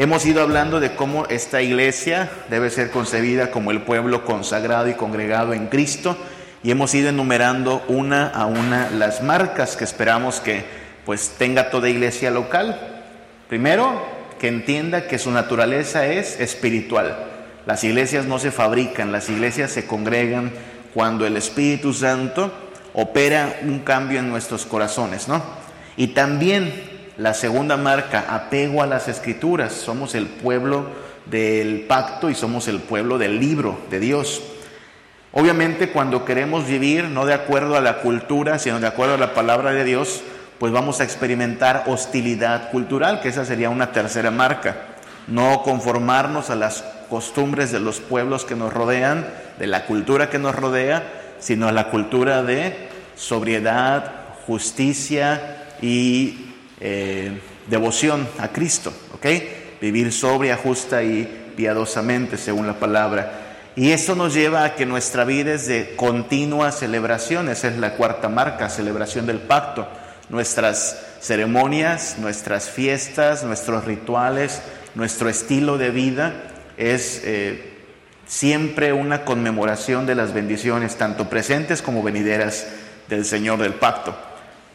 Hemos ido hablando de cómo esta iglesia debe ser concebida como el pueblo consagrado y congregado en Cristo y hemos ido enumerando una a una las marcas que esperamos que pues tenga toda iglesia local. Primero, que entienda que su naturaleza es espiritual. Las iglesias no se fabrican, las iglesias se congregan cuando el Espíritu Santo opera un cambio en nuestros corazones, ¿no? Y también la segunda marca, apego a las escrituras. Somos el pueblo del pacto y somos el pueblo del libro de Dios. Obviamente cuando queremos vivir no de acuerdo a la cultura, sino de acuerdo a la palabra de Dios, pues vamos a experimentar hostilidad cultural, que esa sería una tercera marca. No conformarnos a las costumbres de los pueblos que nos rodean, de la cultura que nos rodea, sino a la cultura de sobriedad, justicia y eh, devoción a Cristo, ¿ok? Vivir sobria, justa y piadosamente, según la palabra. Y eso nos lleva a que nuestra vida es de continua celebración, esa es la cuarta marca, celebración del pacto. Nuestras ceremonias, nuestras fiestas, nuestros rituales, nuestro estilo de vida es eh, siempre una conmemoración de las bendiciones, tanto presentes como venideras del Señor del pacto.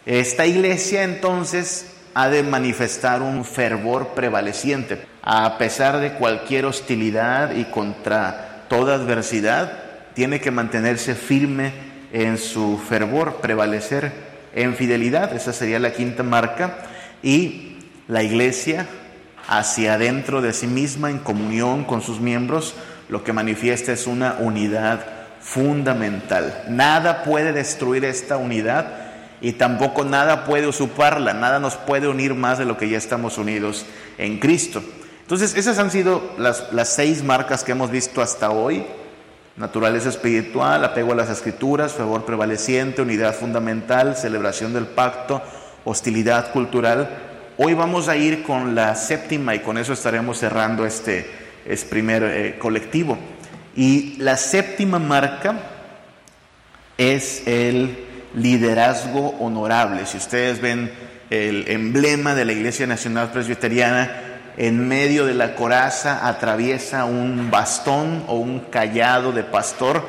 Esta iglesia entonces ha de manifestar un fervor prevaleciente, a pesar de cualquier hostilidad y contra toda adversidad, tiene que mantenerse firme en su fervor, prevalecer en fidelidad, esa sería la quinta marca, y la iglesia hacia adentro de sí misma, en comunión con sus miembros, lo que manifiesta es una unidad fundamental. Nada puede destruir esta unidad y tampoco nada puede usurparla, nada nos puede unir más de lo que ya estamos unidos en Cristo. Entonces, esas han sido las, seis marcas que hemos visto hasta hoy. Naturaleza espiritual, apego a las escrituras, favor prevaleciente, unidad fundamental, celebración del pacto, hostilidad cultural. Hoy vamos a ir con la séptima y con eso estaremos cerrando este, este primer eh, colectivo. Y la séptima marca es el liderazgo honorable. Si ustedes ven el emblema de la Iglesia Nacional Presbiteriana, en medio de la coraza atraviesa un bastón o un callado de pastor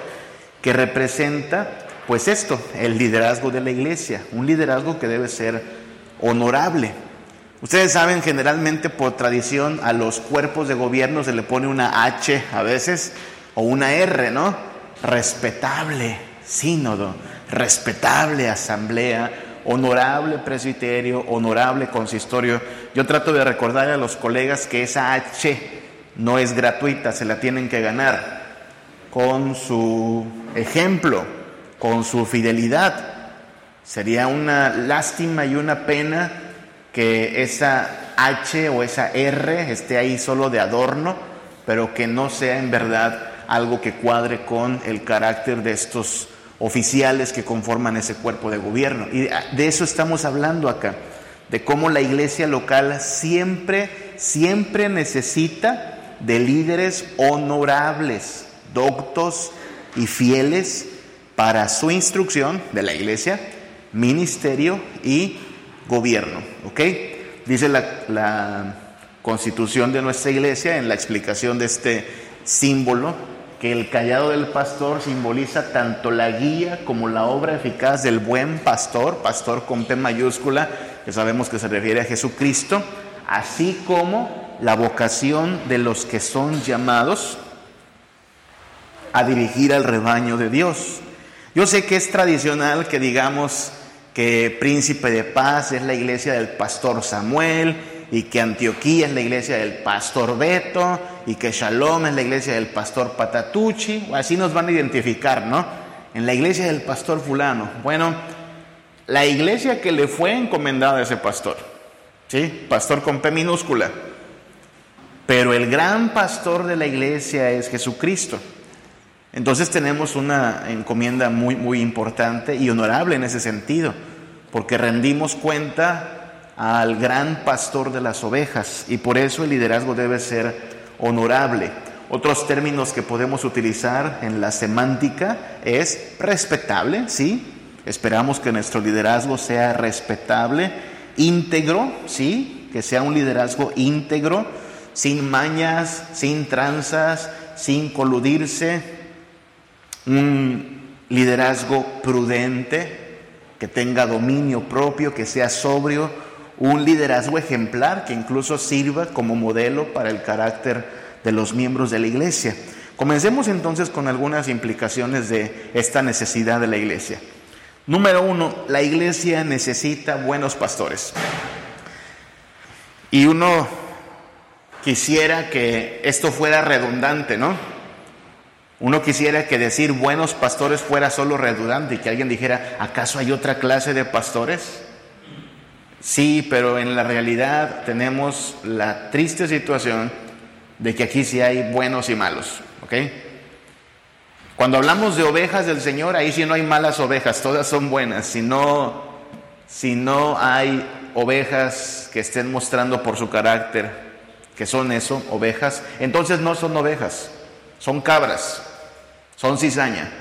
que representa pues esto, el liderazgo de la iglesia, un liderazgo que debe ser honorable. Ustedes saben, generalmente por tradición a los cuerpos de gobierno se le pone una H a veces o una R, ¿no? Respetable sínodo, respetable asamblea, honorable presbiterio, honorable consistorio. Yo trato de recordar a los colegas que esa H no es gratuita, se la tienen que ganar con su ejemplo, con su fidelidad. Sería una lástima y una pena que esa H o esa R esté ahí solo de adorno, pero que no sea en verdad algo que cuadre con el carácter de estos oficiales que conforman ese cuerpo de gobierno. Y de eso estamos hablando acá, de cómo la iglesia local siempre, siempre necesita de líderes honorables, doctos y fieles para su instrucción de la iglesia, ministerio y gobierno. ¿Ok? Dice la, la constitución de nuestra iglesia en la explicación de este símbolo que el callado del pastor simboliza tanto la guía como la obra eficaz del buen pastor, pastor con P mayúscula, que sabemos que se refiere a Jesucristo, así como la vocación de los que son llamados a dirigir al rebaño de Dios. Yo sé que es tradicional que digamos que príncipe de paz es la iglesia del pastor Samuel, y que Antioquía es la iglesia del pastor Beto y que Shalom es la iglesia del pastor Patatucci, así nos van a identificar, ¿no? En la iglesia del pastor fulano. Bueno, la iglesia que le fue encomendada a ese pastor, ¿sí? Pastor con P minúscula. Pero el gran pastor de la iglesia es Jesucristo. Entonces tenemos una encomienda muy, muy importante y honorable en ese sentido, porque rendimos cuenta al gran pastor de las ovejas y por eso el liderazgo debe ser honorable. Otros términos que podemos utilizar en la semántica es respetable, ¿sí? Esperamos que nuestro liderazgo sea respetable, íntegro, ¿sí? Que sea un liderazgo íntegro, sin mañas, sin tranzas, sin coludirse, un liderazgo prudente, que tenga dominio propio, que sea sobrio, un liderazgo ejemplar que incluso sirva como modelo para el carácter de los miembros de la iglesia. Comencemos entonces con algunas implicaciones de esta necesidad de la iglesia. Número uno, la iglesia necesita buenos pastores. Y uno quisiera que esto fuera redundante, ¿no? Uno quisiera que decir buenos pastores fuera solo redundante y que alguien dijera, ¿acaso hay otra clase de pastores? Sí, pero en la realidad tenemos la triste situación de que aquí sí hay buenos y malos, ¿ok? Cuando hablamos de ovejas del Señor, ahí sí no hay malas ovejas, todas son buenas. Si no, si no hay ovejas que estén mostrando por su carácter que son eso, ovejas, entonces no son ovejas, son cabras, son cizaña.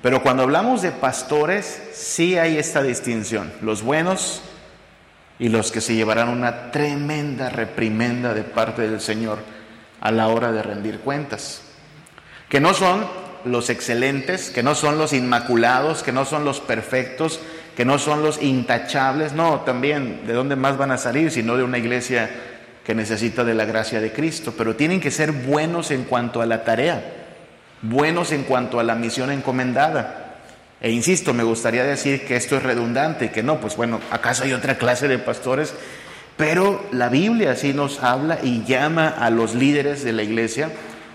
Pero cuando hablamos de pastores, sí hay esta distinción, los buenos y los que se llevarán una tremenda reprimenda de parte del Señor a la hora de rendir cuentas. Que no son los excelentes, que no son los inmaculados, que no son los perfectos, que no son los intachables, no, también, ¿de dónde más van a salir sino de una iglesia que necesita de la gracia de Cristo? Pero tienen que ser buenos en cuanto a la tarea, buenos en cuanto a la misión encomendada. E insisto, me gustaría decir que esto es redundante, que no, pues bueno, ¿acaso hay otra clase de pastores? Pero la Biblia sí nos habla y llama a los líderes de la iglesia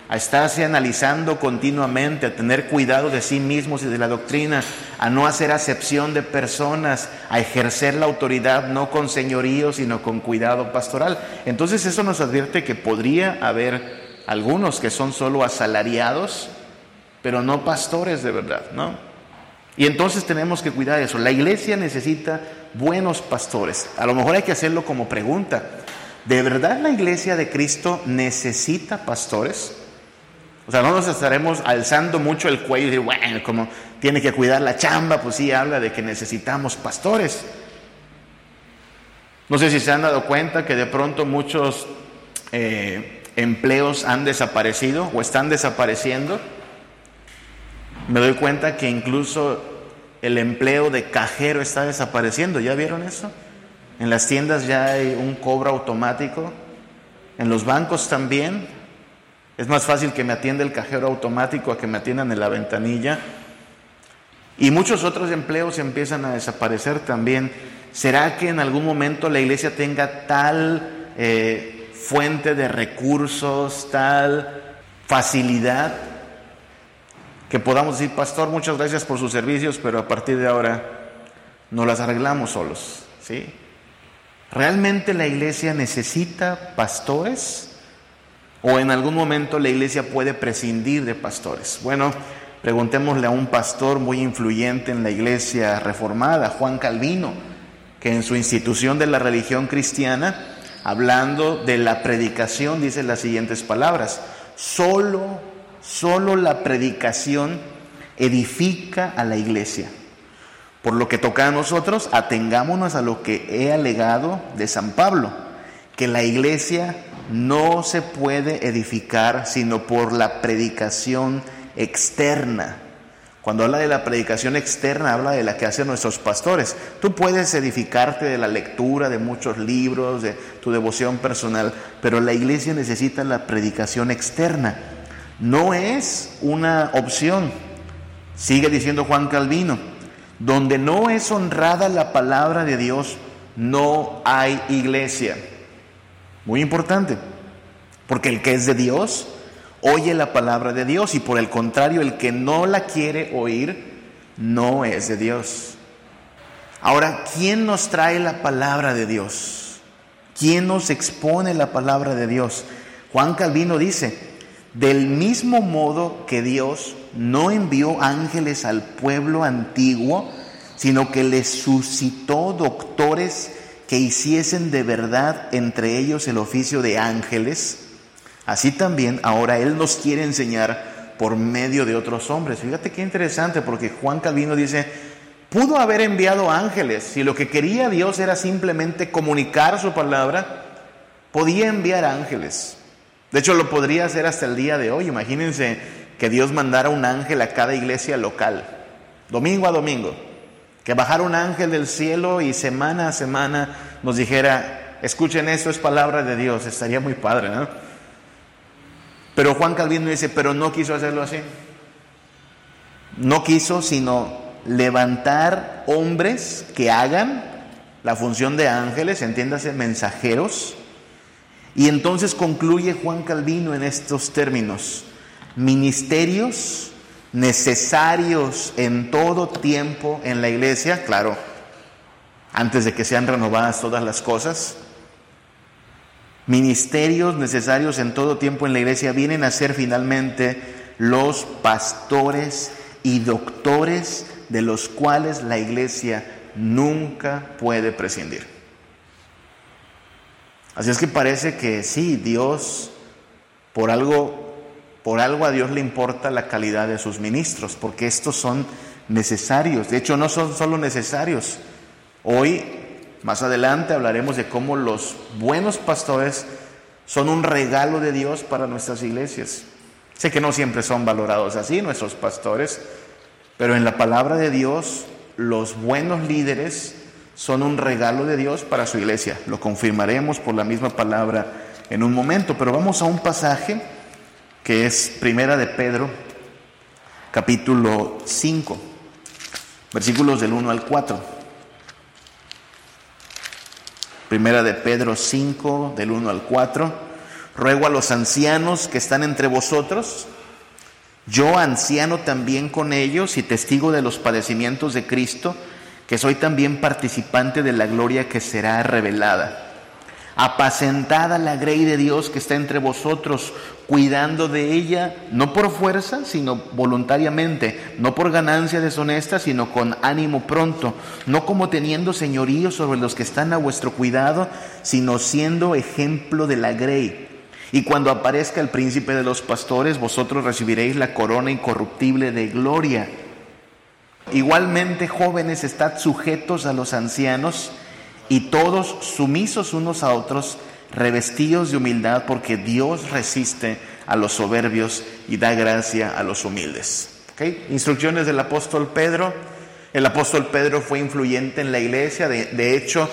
a estarse analizando continuamente, a tener cuidado de sí mismos y de la doctrina, a no hacer acepción de personas, a ejercer la autoridad no con señorío, sino con cuidado pastoral. Entonces eso nos advierte que podría haber algunos que son solo asalariados, pero no pastores de verdad, ¿no? Y entonces tenemos que cuidar eso. La iglesia necesita buenos pastores. A lo mejor hay que hacerlo como pregunta. ¿De verdad la iglesia de Cristo necesita pastores? O sea, no nos estaremos alzando mucho el cuello y decir, bueno, como tiene que cuidar la chamba, pues sí habla de que necesitamos pastores. No sé si se han dado cuenta que de pronto muchos eh, empleos han desaparecido o están desapareciendo. Me doy cuenta que incluso el empleo de cajero está desapareciendo. ¿Ya vieron eso? En las tiendas ya hay un cobro automático. En los bancos también. Es más fácil que me atienda el cajero automático a que me atiendan en la ventanilla. Y muchos otros empleos empiezan a desaparecer también. ¿Será que en algún momento la iglesia tenga tal eh, fuente de recursos, tal facilidad, que podamos decir, pastor, muchas gracias por sus servicios, pero a partir de ahora no las arreglamos solos? ¿sí? ¿Realmente la iglesia necesita pastores? ¿O en algún momento la iglesia puede prescindir de pastores? Bueno, preguntémosle a un pastor muy influyente en la iglesia reformada, Juan Calvino, que en su institución de la religión cristiana, hablando de la predicación, dice las siguientes palabras, solo, solo la predicación edifica a la iglesia. Por lo que toca a nosotros, atengámonos a lo que he alegado de San Pablo, que la iglesia no se puede edificar sino por la predicación externa. Cuando habla de la predicación externa, habla de la que hacen nuestros pastores. Tú puedes edificarte de la lectura de muchos libros, de tu devoción personal, pero la iglesia necesita la predicación externa. No es una opción. Sigue diciendo Juan Calvino, donde no es honrada la palabra de Dios, no hay iglesia. Muy importante, porque el que es de Dios oye la palabra de Dios y por el contrario, el que no la quiere oír no es de Dios. Ahora, ¿quién nos trae la palabra de Dios? ¿Quién nos expone la palabra de Dios? Juan Calvino dice, del mismo modo que Dios no envió ángeles al pueblo antiguo, sino que les suscitó doctores que hiciesen de verdad entre ellos el oficio de ángeles, así también ahora Él nos quiere enseñar por medio de otros hombres. Fíjate qué interesante, porque Juan Calvino dice, pudo haber enviado ángeles, si lo que quería Dios era simplemente comunicar su palabra, podía enviar ángeles. De hecho, lo podría hacer hasta el día de hoy. Imagínense que Dios mandara un ángel a cada iglesia local, domingo a domingo, que bajara un ángel del cielo y semana a semana nos dijera, escuchen esto, es palabra de Dios, estaría muy padre, ¿no? Pero Juan Calvino dice, pero no quiso hacerlo así. No quiso sino levantar hombres que hagan la función de ángeles, entiéndase, mensajeros. Y entonces concluye Juan Calvino en estos términos, ministerios necesarios en todo tiempo en la iglesia, claro, antes de que sean renovadas todas las cosas, ministerios necesarios en todo tiempo en la iglesia vienen a ser finalmente los pastores y doctores de los cuales la iglesia nunca puede prescindir. Así es que parece que sí, Dios, por algo, por algo a Dios le importa la calidad de sus ministros, porque estos son necesarios. De hecho, no son solo necesarios. Hoy, más adelante, hablaremos de cómo los buenos pastores son un regalo de Dios para nuestras iglesias. Sé que no siempre son valorados así nuestros pastores, pero en la palabra de Dios los buenos líderes son un regalo de Dios para su iglesia. Lo confirmaremos por la misma palabra en un momento, pero vamos a un pasaje que es Primera de Pedro, capítulo 5, versículos del 1 al 4. Primera de Pedro 5, del 1 al 4. Ruego a los ancianos que están entre vosotros, yo anciano también con ellos y testigo de los padecimientos de Cristo, que soy también participante de la gloria que será revelada. Apacentada la grey de Dios que está entre vosotros, cuidando de ella, no por fuerza, sino voluntariamente, no por ganancia deshonesta, sino con ánimo pronto, no como teniendo señorío sobre los que están a vuestro cuidado, sino siendo ejemplo de la grey. Y cuando aparezca el príncipe de los pastores, vosotros recibiréis la corona incorruptible de gloria. Igualmente, jóvenes, estad sujetos a los ancianos y todos sumisos unos a otros, revestidos de humildad, porque Dios resiste a los soberbios y da gracia a los humildes. Instrucciones del apóstol Pedro. El apóstol Pedro fue influyente en la iglesia, de hecho,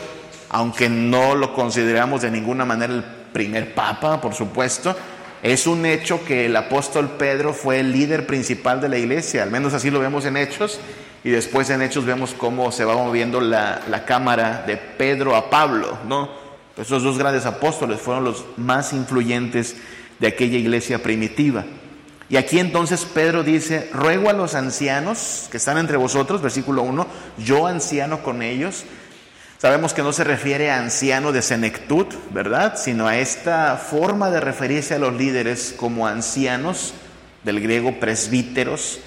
aunque no lo consideramos de ninguna manera el primer papa, por supuesto, es un hecho que el apóstol Pedro fue el líder principal de la iglesia, al menos así lo vemos en Hechos, y después en Hechos vemos cómo se va moviendo la, cámara de Pedro a Pablo, ¿no? Esos dos grandes apóstoles fueron los más influyentes de aquella iglesia primitiva. Y aquí entonces Pedro dice, ruego a los ancianos que están entre vosotros, versículo 1, yo anciano con ellos, Sabemos que no se refiere a anciano de senectud, ¿verdad? Sino a esta forma de referirse a los líderes como ancianos, del griego presbíteros,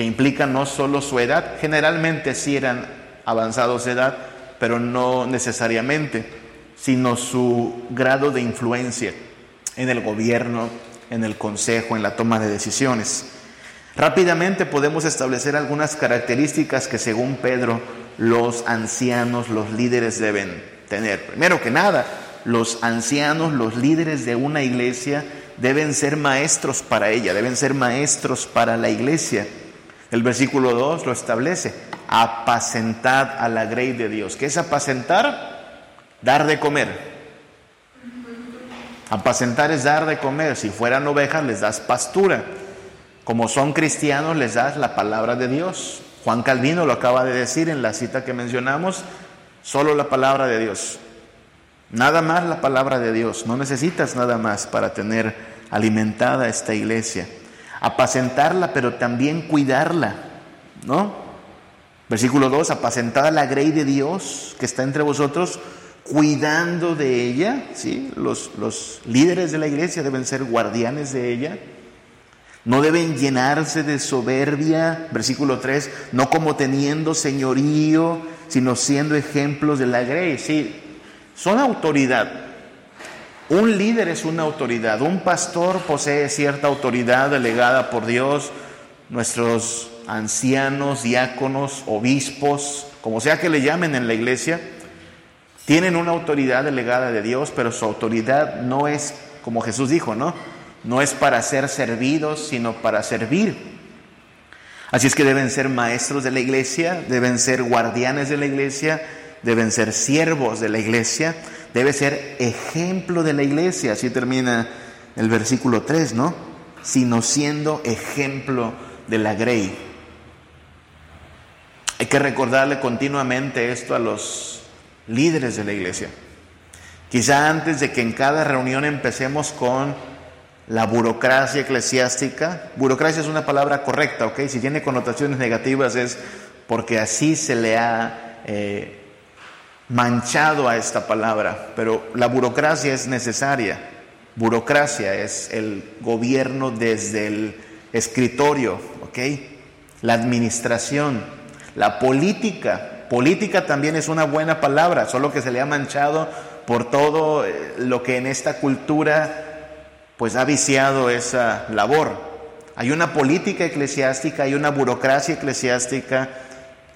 que implica no solo su edad, generalmente sí eran avanzados de edad, pero no necesariamente, sino su grado de influencia en el gobierno, en el consejo, en la toma de decisiones. Rápidamente podemos establecer algunas características que según Pedro los ancianos, los líderes deben tener. Primero que nada, los ancianos, los líderes de una iglesia deben ser maestros para ella, deben ser maestros para la iglesia. El versículo 2 lo establece, apacentad a la grey de Dios. ¿Qué es apacentar? Dar de comer. Apacentar es dar de comer. Si fueran ovejas les das pastura. Como son cristianos les das la palabra de Dios. Juan Calvino lo acaba de decir en la cita que mencionamos, solo la palabra de Dios. Nada más la palabra de Dios. No necesitas nada más para tener alimentada esta iglesia. Apacentarla, pero también cuidarla, ¿no? Versículo 2, apacentada la grey de Dios que está entre vosotros, cuidando de ella, ¿sí? Los, los líderes de la iglesia deben ser guardianes de ella no deben llenarse de soberbia, versículo 3, no como teniendo señorío, sino siendo ejemplos de la grey. Sí, son autoridad. Un líder es una autoridad, un pastor posee cierta autoridad delegada por Dios, nuestros ancianos, diáconos, obispos, como sea que le llamen en la iglesia, tienen una autoridad delegada de Dios, pero su autoridad no es como Jesús dijo, ¿no? No es para ser servidos, sino para servir. Así es que deben ser maestros de la iglesia, deben ser guardianes de la iglesia, deben ser siervos de la iglesia, debe ser ejemplo de la iglesia. Así termina el versículo 3, ¿no? Sino siendo ejemplo de la grey. Hay que recordarle continuamente esto a los líderes de la iglesia. Quizá antes de que en cada reunión empecemos con la burocracia eclesiástica, burocracia es una palabra correcta, ¿ok? Si tiene connotaciones negativas es porque así se le ha eh, manchado a esta palabra, pero la burocracia es necesaria. Burocracia es el gobierno desde el escritorio, ¿ok? La administración, la política. Política también es una buena palabra, solo que se le ha manchado por todo eh, lo que en esta cultura pues ha viciado esa labor. Hay una política eclesiástica, hay una burocracia eclesiástica,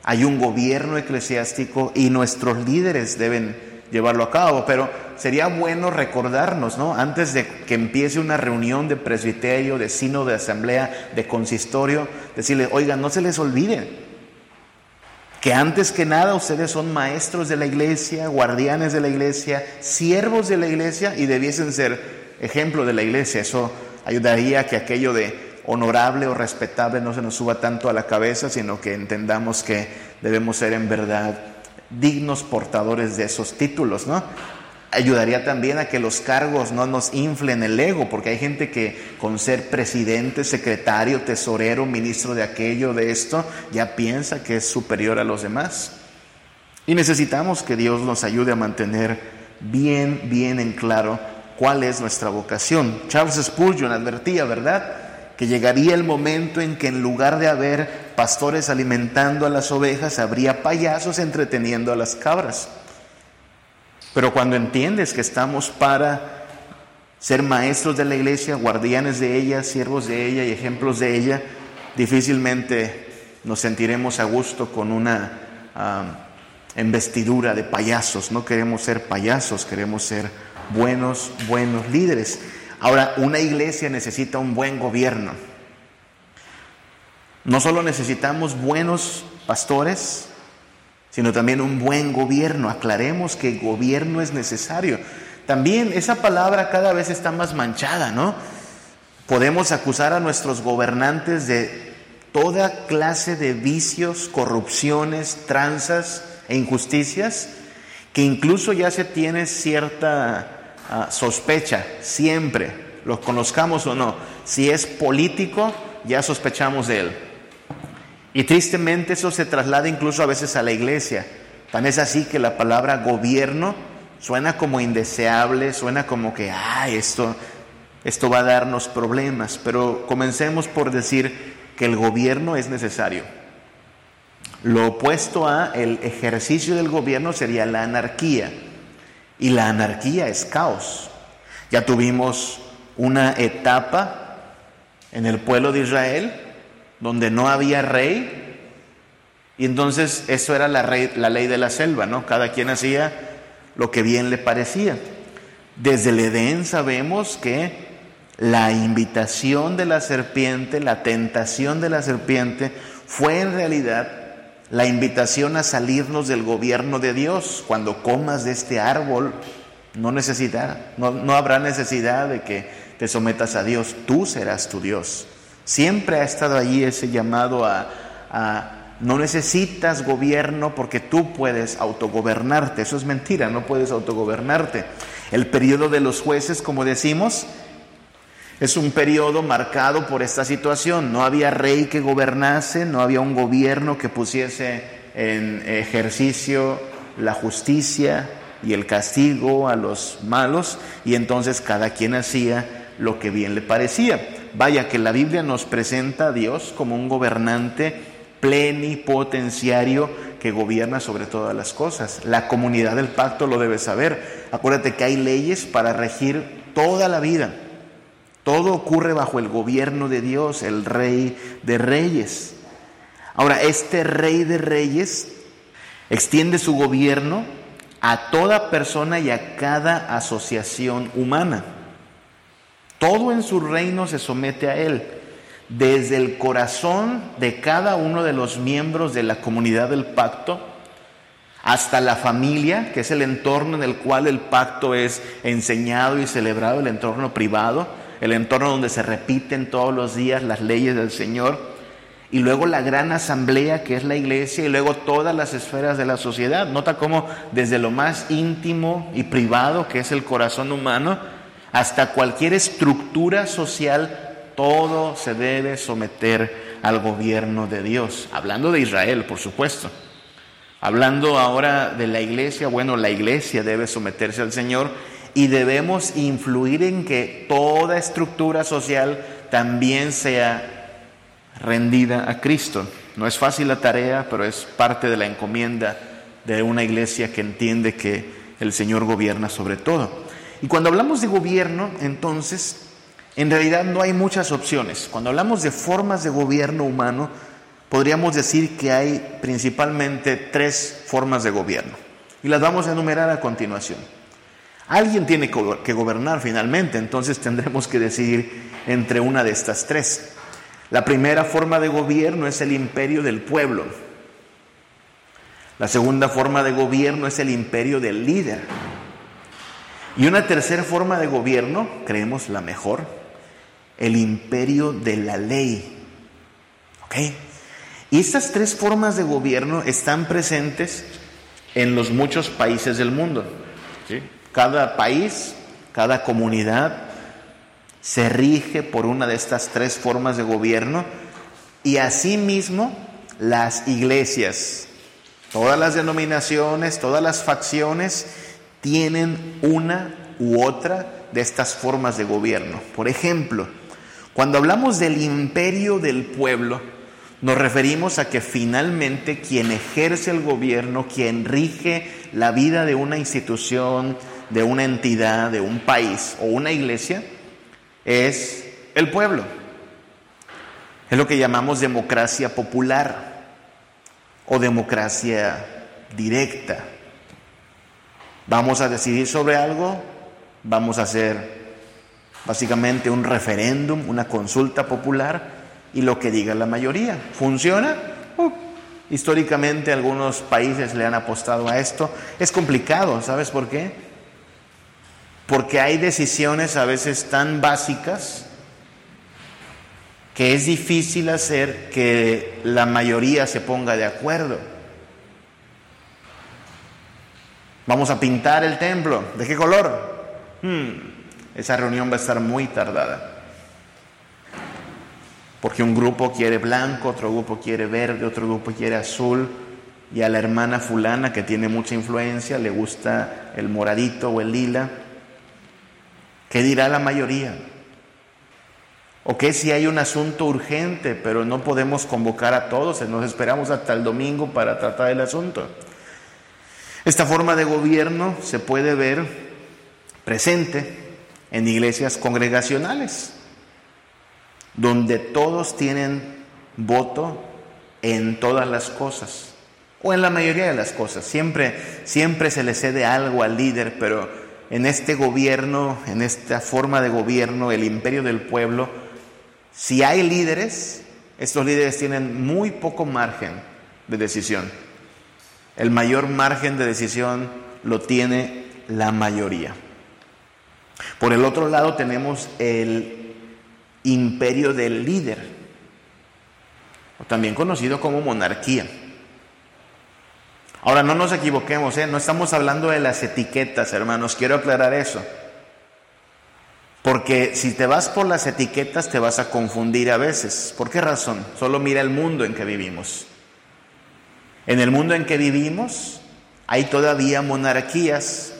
hay un gobierno eclesiástico y nuestros líderes deben llevarlo a cabo, pero sería bueno recordarnos, ¿no? Antes de que empiece una reunión de presbiterio, de sino, de asamblea, de consistorio, decirle, oigan, no se les olvide que antes que nada ustedes son maestros de la iglesia, guardianes de la iglesia, siervos de la iglesia y debiesen ser ejemplo de la iglesia. Eso ayudaría a que aquello de honorable o respetable no se nos suba tanto a la cabeza, sino que entendamos que debemos ser en verdad dignos portadores de esos títulos, ¿no? ayudaría también a que los cargos no nos inflen el ego, porque hay gente que con ser presidente, secretario, tesorero, ministro de aquello, de esto, ya piensa que es superior a los demás. Y necesitamos que Dios nos ayude a mantener bien, bien en claro cuál es nuestra vocación. Charles Spurgeon advertía, ¿verdad? Que llegaría el momento en que en lugar de haber pastores alimentando a las ovejas, habría payasos entreteniendo a las cabras. Pero cuando entiendes que estamos para ser maestros de la iglesia, guardianes de ella, siervos de ella y ejemplos de ella, difícilmente nos sentiremos a gusto con una embestidura de payasos. No queremos ser payasos, queremos ser buenos, buenos líderes. Ahora, una iglesia necesita un buen gobierno. No solo necesitamos buenos pastores, sino también un buen gobierno. Aclaremos que gobierno es necesario. También esa palabra cada vez está más manchada, ¿no? Podemos acusar a nuestros gobernantes de toda clase de vicios, corrupciones, tranzas e injusticias, que incluso ya se tiene cierta ah, sospecha, siempre, los conozcamos o no, si es político, ya sospechamos de él. Y tristemente eso se traslada incluso a veces a la iglesia. Tan es así que la palabra gobierno suena como indeseable, suena como que, ah, esto, esto va a darnos problemas. Pero comencemos por decir que el gobierno es necesario. Lo opuesto a el ejercicio del gobierno sería la anarquía. Y la anarquía es caos. Ya tuvimos una etapa en el pueblo de Israel donde no había rey. Y entonces eso era la, la ley de la selva, ¿no? Cada quien hacía lo que bien le parecía. Desde el Edén sabemos que la invitación de la serpiente, la tentación de la serpiente, fue en realidad la invitación a salirnos del gobierno de Dios. Cuando comas de este árbol, no, necesitará, no, no habrá necesidad de que te sometas a Dios, tú serás tu Dios. Siempre ha estado allí ese llamado a, no necesitas gobierno porque tú puedes autogobernarte. Eso es mentira, no puedes autogobernarte. El periodo de los jueces, como decimos, es un periodo marcado por esta situación. No había rey que gobernase, no había un gobierno que pusiese en ejercicio la justicia y el castigo a los malos, y entonces cada quien hacía lo que bien le parecía. Vaya que la Biblia nos presenta a Dios como un gobernante plenipotenciario que gobierna sobre todas las cosas. La comunidad del pacto lo debe saber. Acuérdate que hay leyes para regir toda la vida. Todo ocurre bajo el gobierno de Dios, el rey de reyes. Ahora, este rey de reyes extiende su gobierno a toda persona y a cada asociación humana. Todo en su reino se somete a Él, desde el corazón de cada uno de los miembros de la comunidad del pacto, hasta la familia, que es el entorno en el cual el pacto es enseñado y celebrado, el entorno privado, el entorno donde se repiten todos los días las leyes del Señor y luego la gran asamblea que es la iglesia y luego todas las esferas de la sociedad. Nota cómo desde lo más íntimo y privado que es el corazón humano hasta cualquier estructura social, todo se debe someter al gobierno de Dios. Hablando de Israel, por supuesto. Hablando ahora de la iglesia, bueno, la iglesia debe someterse al Señor y debemos influir en que toda estructura social también sea rendida a Cristo. No es fácil la tarea, pero es parte de la encomienda de una iglesia que entiende que el Señor gobierna sobre todo. Y cuando hablamos de gobierno, entonces, en realidad no hay muchas opciones. Cuando hablamos de formas de gobierno humano, podríamos decir que hay principalmente tres formas de gobierno. Y las vamos a enumerar a continuación. Alguien tiene que gobernar finalmente, entonces tendremos que decidir entre una de estas tres. La primera forma de gobierno es el imperio del pueblo. La segunda forma de gobierno es el imperio del líder. Y una tercera forma de gobierno, creemos la mejor, el imperio de la ley. ¿Ok? Y estas tres formas de gobierno están presentes en los muchos países del mundo. Cada país, cada comunidad se rige por una de estas tres formas de gobierno y asimismo las iglesias, todas las denominaciones, todas las facciones tienen una u otra de estas formas de gobierno. Por ejemplo, cuando hablamos del imperio del pueblo, nos referimos a que finalmente quien ejerce el gobierno, quien rige la vida de una institución, de una entidad, de un país o una iglesia, es el pueblo. Es lo que llamamos democracia popular o democracia directa. Vamos a decidir sobre algo, vamos a hacer básicamente un referéndum, una consulta popular y lo que diga la mayoría. ¿Funciona? Uh, históricamente algunos países le han apostado a esto. Es complicado, ¿sabes por qué? Porque hay decisiones a veces tan básicas que es difícil hacer que la mayoría se ponga de acuerdo. Vamos a pintar el templo. ¿De qué color? Hmm, esa reunión va a estar muy tardada. Porque un grupo quiere blanco, otro grupo quiere verde, otro grupo quiere azul. Y a la hermana fulana que tiene mucha influencia le gusta el moradito o el lila. ¿Qué dirá la mayoría? ¿O qué si hay un asunto urgente, pero no podemos convocar a todos, nos esperamos hasta el domingo para tratar el asunto? Esta forma de gobierno se puede ver presente en iglesias congregacionales, donde todos tienen voto en todas las cosas, o en la mayoría de las cosas. Siempre, siempre se le cede algo al líder, pero en este gobierno, en esta forma de gobierno, el imperio del pueblo, si hay líderes, estos líderes tienen muy poco margen de decisión. El mayor margen de decisión lo tiene la mayoría. Por el otro lado tenemos el imperio del líder, también conocido como monarquía. Ahora, no nos equivoquemos, ¿eh? no estamos hablando de las etiquetas, hermanos, quiero aclarar eso. Porque si te vas por las etiquetas te vas a confundir a veces. ¿Por qué razón? Solo mira el mundo en que vivimos. En el mundo en que vivimos hay todavía monarquías,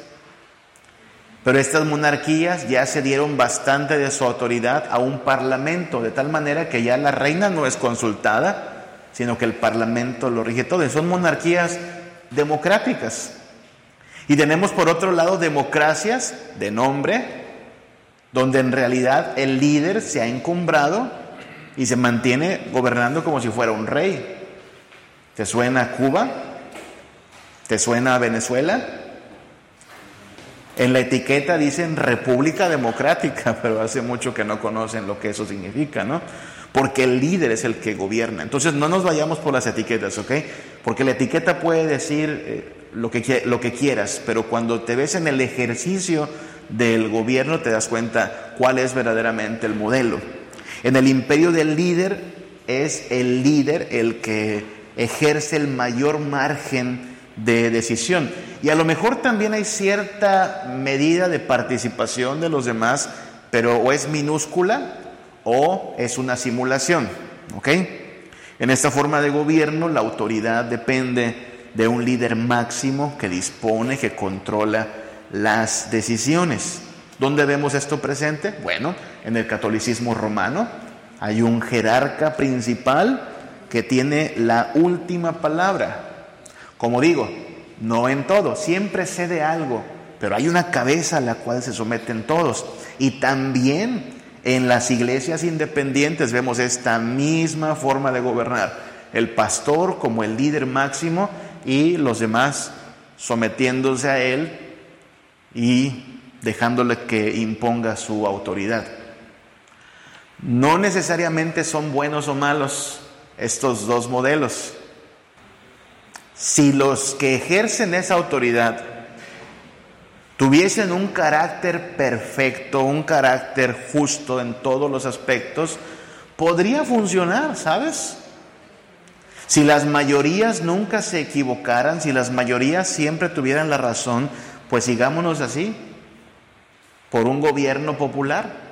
pero estas monarquías ya se dieron bastante de su autoridad a un parlamento, de tal manera que ya la reina no es consultada, sino que el parlamento lo rige todo. son monarquías democráticas. Y tenemos por otro lado democracias de nombre, donde en realidad el líder se ha encumbrado y se mantiene gobernando como si fuera un rey. ¿Te suena Cuba? ¿Te suena Venezuela? En la etiqueta dicen República Democrática, pero hace mucho que no conocen lo que eso significa, ¿no? Porque el líder es el que gobierna. Entonces no nos vayamos por las etiquetas, ¿ok? Porque la etiqueta puede decir eh, lo, que, lo que quieras, pero cuando te ves en el ejercicio del gobierno te das cuenta cuál es verdaderamente el modelo. En el imperio del líder es el líder el que ejerce el mayor margen de decisión. Y a lo mejor también hay cierta medida de participación de los demás, pero o es minúscula o es una simulación. ¿Ok? En esta forma de gobierno la autoridad depende de un líder máximo que dispone, que controla las decisiones. ¿Dónde vemos esto presente? Bueno, en el catolicismo romano hay un jerarca principal que tiene la última palabra. Como digo, no en todo, siempre cede algo, pero hay una cabeza a la cual se someten todos. Y también en las iglesias independientes vemos esta misma forma de gobernar. El pastor como el líder máximo y los demás sometiéndose a él y dejándole que imponga su autoridad. No necesariamente son buenos o malos estos dos modelos. Si los que ejercen esa autoridad tuviesen un carácter perfecto, un carácter justo en todos los aspectos, podría funcionar, ¿sabes? Si las mayorías nunca se equivocaran, si las mayorías siempre tuvieran la razón, pues sigámonos así, por un gobierno popular.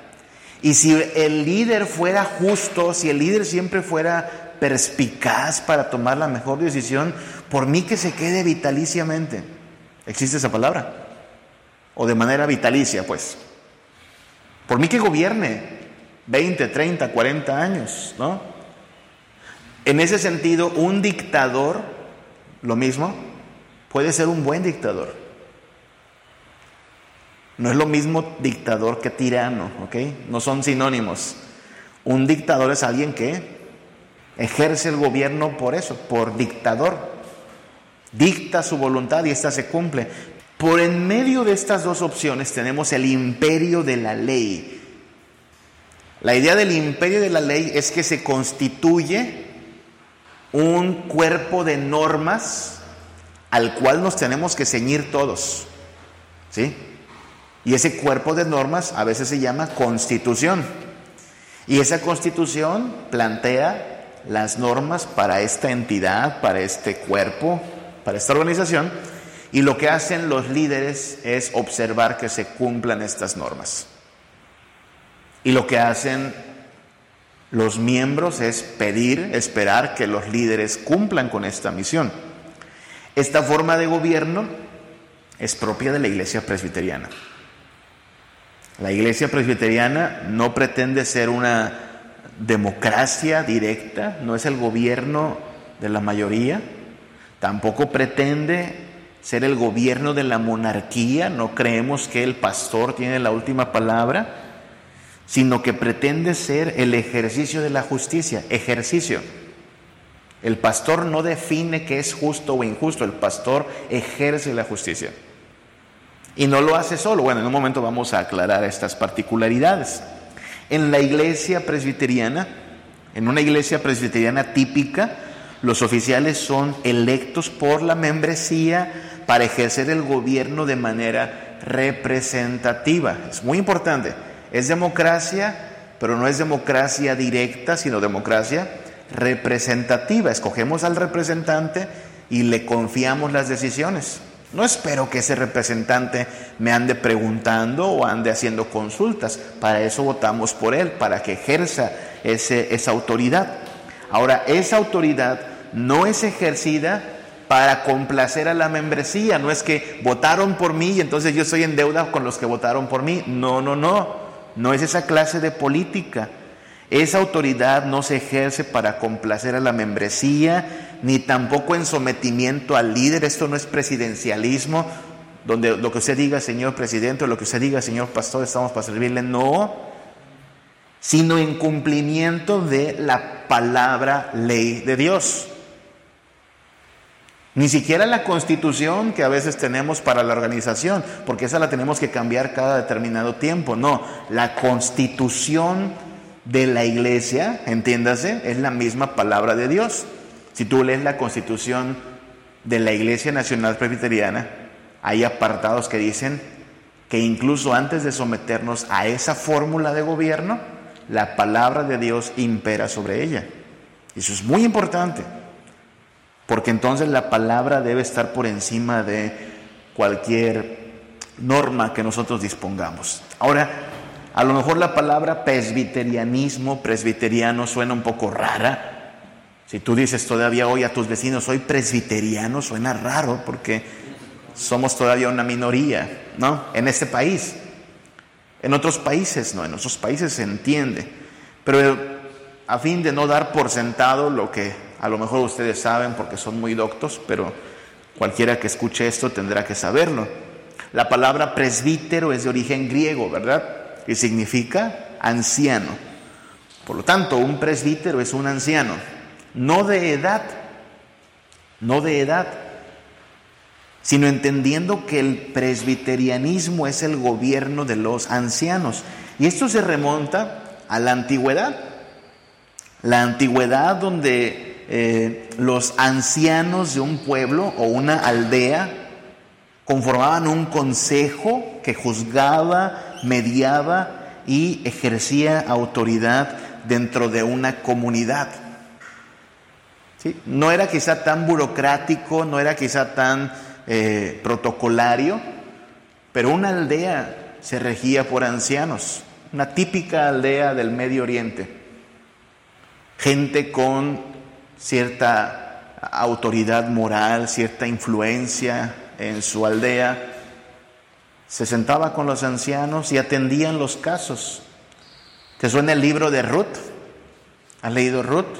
Y si el líder fuera justo, si el líder siempre fuera perspicaz para tomar la mejor decisión, por mí que se quede vitaliciamente. ¿Existe esa palabra? O de manera vitalicia, pues. Por mí que gobierne 20, 30, 40 años, ¿no? En ese sentido, un dictador, lo mismo, puede ser un buen dictador. No es lo mismo dictador que tirano, ¿ok? No son sinónimos. Un dictador es alguien que ejerce el gobierno por eso, por dictador. Dicta su voluntad y ésta se cumple. Por en medio de estas dos opciones tenemos el imperio de la ley. La idea del imperio de la ley es que se constituye un cuerpo de normas al cual nos tenemos que ceñir todos. ¿Sí? Y ese cuerpo de normas a veces se llama constitución. Y esa constitución plantea las normas para esta entidad, para este cuerpo, para esta organización. Y lo que hacen los líderes es observar que se cumplan estas normas. Y lo que hacen los miembros es pedir, esperar que los líderes cumplan con esta misión. Esta forma de gobierno es propia de la iglesia presbiteriana. La iglesia presbiteriana no pretende ser una democracia directa, no es el gobierno de la mayoría, tampoco pretende ser el gobierno de la monarquía, no creemos que el pastor tiene la última palabra, sino que pretende ser el ejercicio de la justicia, ejercicio. El pastor no define qué es justo o injusto, el pastor ejerce la justicia. Y no lo hace solo. Bueno, en un momento vamos a aclarar estas particularidades. En la iglesia presbiteriana, en una iglesia presbiteriana típica, los oficiales son electos por la membresía para ejercer el gobierno de manera representativa. Es muy importante. Es democracia, pero no es democracia directa, sino democracia representativa. Escogemos al representante y le confiamos las decisiones. No espero que ese representante me ande preguntando o ande haciendo consultas. Para eso votamos por él, para que ejerza ese, esa autoridad. Ahora, esa autoridad no es ejercida para complacer a la membresía. No es que votaron por mí y entonces yo estoy en deuda con los que votaron por mí. No, no, no. No es esa clase de política. Esa autoridad no se ejerce para complacer a la membresía, ni tampoco en sometimiento al líder. Esto no es presidencialismo, donde lo que usted diga, señor presidente, o lo que usted diga, señor pastor, estamos para servirle. No, sino en cumplimiento de la palabra ley de Dios. Ni siquiera la constitución que a veces tenemos para la organización, porque esa la tenemos que cambiar cada determinado tiempo. No, la constitución de la iglesia, entiéndase, es la misma palabra de Dios. Si tú lees la constitución de la Iglesia Nacional Presbiteriana, hay apartados que dicen que incluso antes de someternos a esa fórmula de gobierno, la palabra de Dios impera sobre ella. Eso es muy importante, porque entonces la palabra debe estar por encima de cualquier norma que nosotros dispongamos. Ahora, a lo mejor la palabra presbiterianismo, presbiteriano suena un poco rara. Si tú dices todavía hoy a tus vecinos, soy presbiteriano, suena raro porque somos todavía una minoría, ¿no? En este país. En otros países no, en otros países se entiende. Pero a fin de no dar por sentado lo que a lo mejor ustedes saben porque son muy doctos, pero cualquiera que escuche esto tendrá que saberlo. La palabra presbítero es de origen griego, ¿verdad? Y significa anciano. Por lo tanto, un presbítero es un anciano, no de edad, no de edad, sino entendiendo que el presbiterianismo es el gobierno de los ancianos. Y esto se remonta a la antigüedad. La antigüedad donde eh, los ancianos de un pueblo o una aldea conformaban un consejo que juzgaba, mediaba y ejercía autoridad dentro de una comunidad. No era quizá tan burocrático, no era quizá tan eh, protocolario, pero una aldea se regía por ancianos, una típica aldea del Medio Oriente, gente con cierta autoridad moral, cierta influencia en su aldea, se sentaba con los ancianos y atendían los casos. ¿Te suena el libro de Ruth? ¿Has leído Ruth?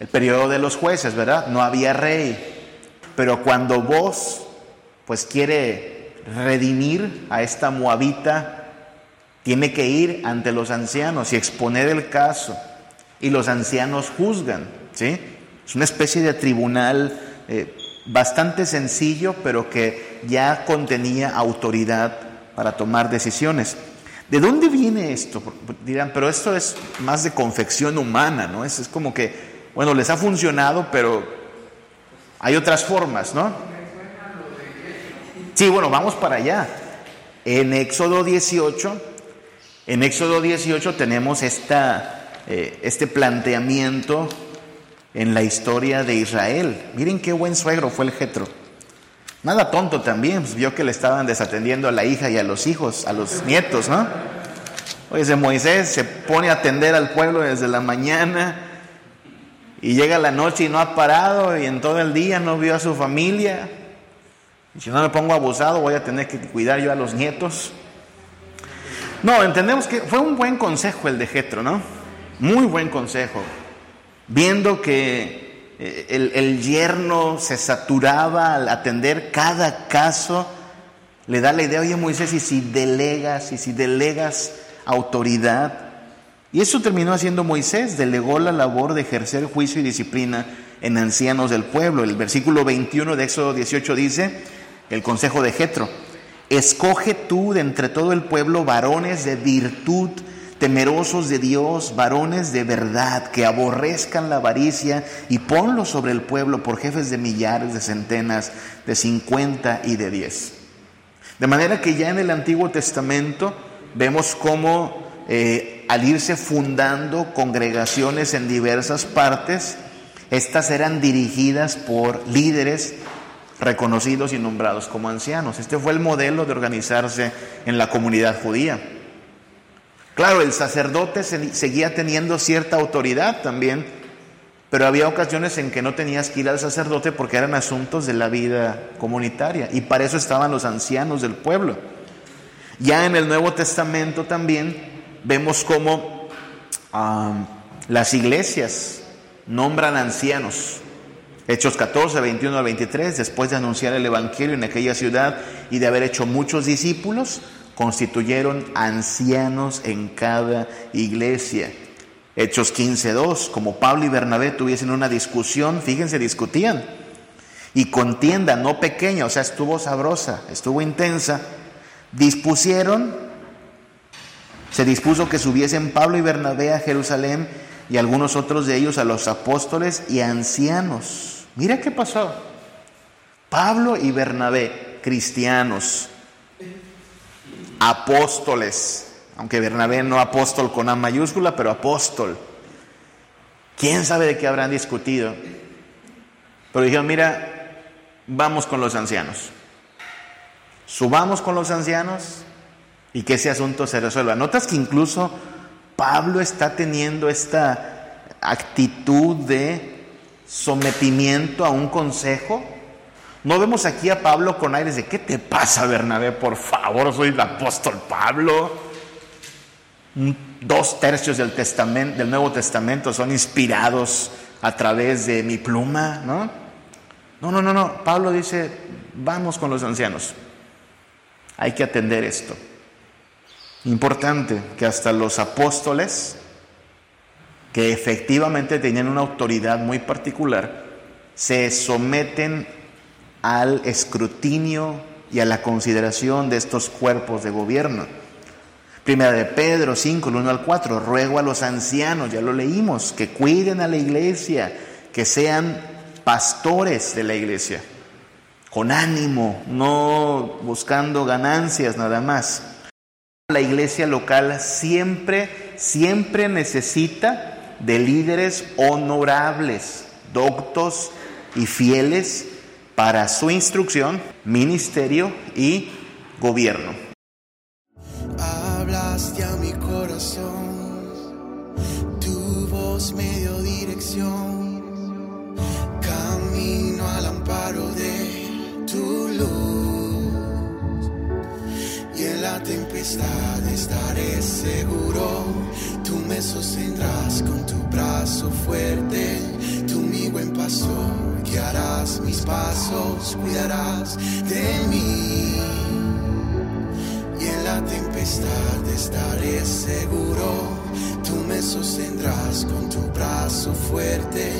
El periodo de los jueces, ¿verdad? No había rey. Pero cuando vos pues quiere redimir a esta moabita, tiene que ir ante los ancianos y exponer el caso. Y los ancianos juzgan, ¿sí? Es una especie de tribunal eh, bastante sencillo, pero que ya contenía autoridad para tomar decisiones. ¿De dónde viene esto? Dirán, pero esto es más de confección humana, ¿no? Es, como que, bueno, les ha funcionado, pero hay otras formas, ¿no? Sí, bueno, vamos para allá. En Éxodo 18, en Éxodo 18 tenemos esta, eh, este planteamiento en la historia de Israel. Miren qué buen suegro fue el Jetro. Nada tonto también, pues, vio que le estaban desatendiendo a la hija y a los hijos, a los nietos, ¿no? Oye, Moisés se pone a atender al pueblo desde la mañana, y llega la noche y no ha parado y en todo el día no vio a su familia. Y si no me pongo abusado voy a tener que cuidar yo a los nietos. No, entendemos que fue un buen consejo el de Jetro, ¿no? Muy buen consejo. Viendo que eh, el, yerno se saturaba al atender cada caso, le da la idea, oye Moisés, y si delegas, y si delegas autoridad, y eso terminó haciendo Moisés, delegó la labor de ejercer juicio y disciplina en ancianos del pueblo. El versículo 21 de Éxodo 18 dice, el consejo de Jetro, escoge tú de entre todo el pueblo varones de virtud, temerosos de Dios, varones de verdad, que aborrezcan la avaricia y ponlos sobre el pueblo por jefes de millares, de centenas, de cincuenta y de diez. De manera que ya en el Antiguo Testamento vemos cómo eh, al irse fundando congregaciones en diversas partes, estas eran dirigidas por líderes reconocidos y nombrados como ancianos. Este fue el modelo de organizarse en la comunidad judía. Claro, el sacerdote seguía teniendo cierta autoridad también, pero había ocasiones en que no tenías que ir al sacerdote porque eran asuntos de la vida comunitaria y para eso estaban los ancianos del pueblo. Ya en el Nuevo Testamento también vemos cómo las iglesias nombran ancianos. Hechos 14, 21 al 23, después de anunciar el Evangelio en aquella ciudad y de haber hecho muchos discípulos, constituyeron ancianos en cada iglesia. Hechos 15, 2, como Pablo y Bernabé tuviesen una discusión, fíjense, discutían. y contienda no pequeña, o sea, estuvo sabrosa, estuvo intensa, dispusieron, se dispuso que subiesen Pablo y Bernabé a Jerusalén y algunos otros de ellos a los apóstoles y ancianos. Mira qué pasó. Pablo y Bernabé, cristianos, apóstoles, aunque Bernabé no apóstol con A mayúscula, pero apóstol. ¿Quién sabe de qué habrán discutido? Pero dijeron, mira, vamos con los ancianos. Subamos con los ancianos y que ese asunto se resuelva. Notas que incluso Pablo está teniendo esta actitud de sometimiento a un consejo. No vemos aquí a Pablo con aires de, ¿qué te pasa, Bernabé? Por favor, soy el apóstol Pablo. Dos tercios del, testamento, del Nuevo Testamento son inspirados a través de mi pluma, ¿no? No, no, no, no. Pablo dice, vamos con los ancianos. Hay que atender esto. Importante que hasta los apóstoles, que efectivamente tenían una autoridad muy particular, se someten al escrutinio y a la consideración de estos cuerpos de gobierno. Primera de Pedro 5, 1 al 4, ruego a los ancianos, ya lo leímos, que cuiden a la iglesia, que sean pastores de la iglesia, con ánimo, no buscando ganancias nada más. La iglesia local siempre, siempre necesita de líderes honorables, doctos y fieles para su instrucción, ministerio y gobierno. Hablaste a mi corazón, tu voz me dio dirección, camino al amparo de tu luz. Y en la tempestad estaré seguro, tú me sostendrás con tu brazo fuerte, mi buen pastor guiarás mis pasos, cuidarás de mí. Y en la tempestad estaré seguro, tú me sostendrás con tu brazo fuerte,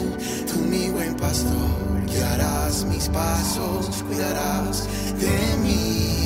tú mi buen pastor, guiarás mis pasos, cuidarás de mí.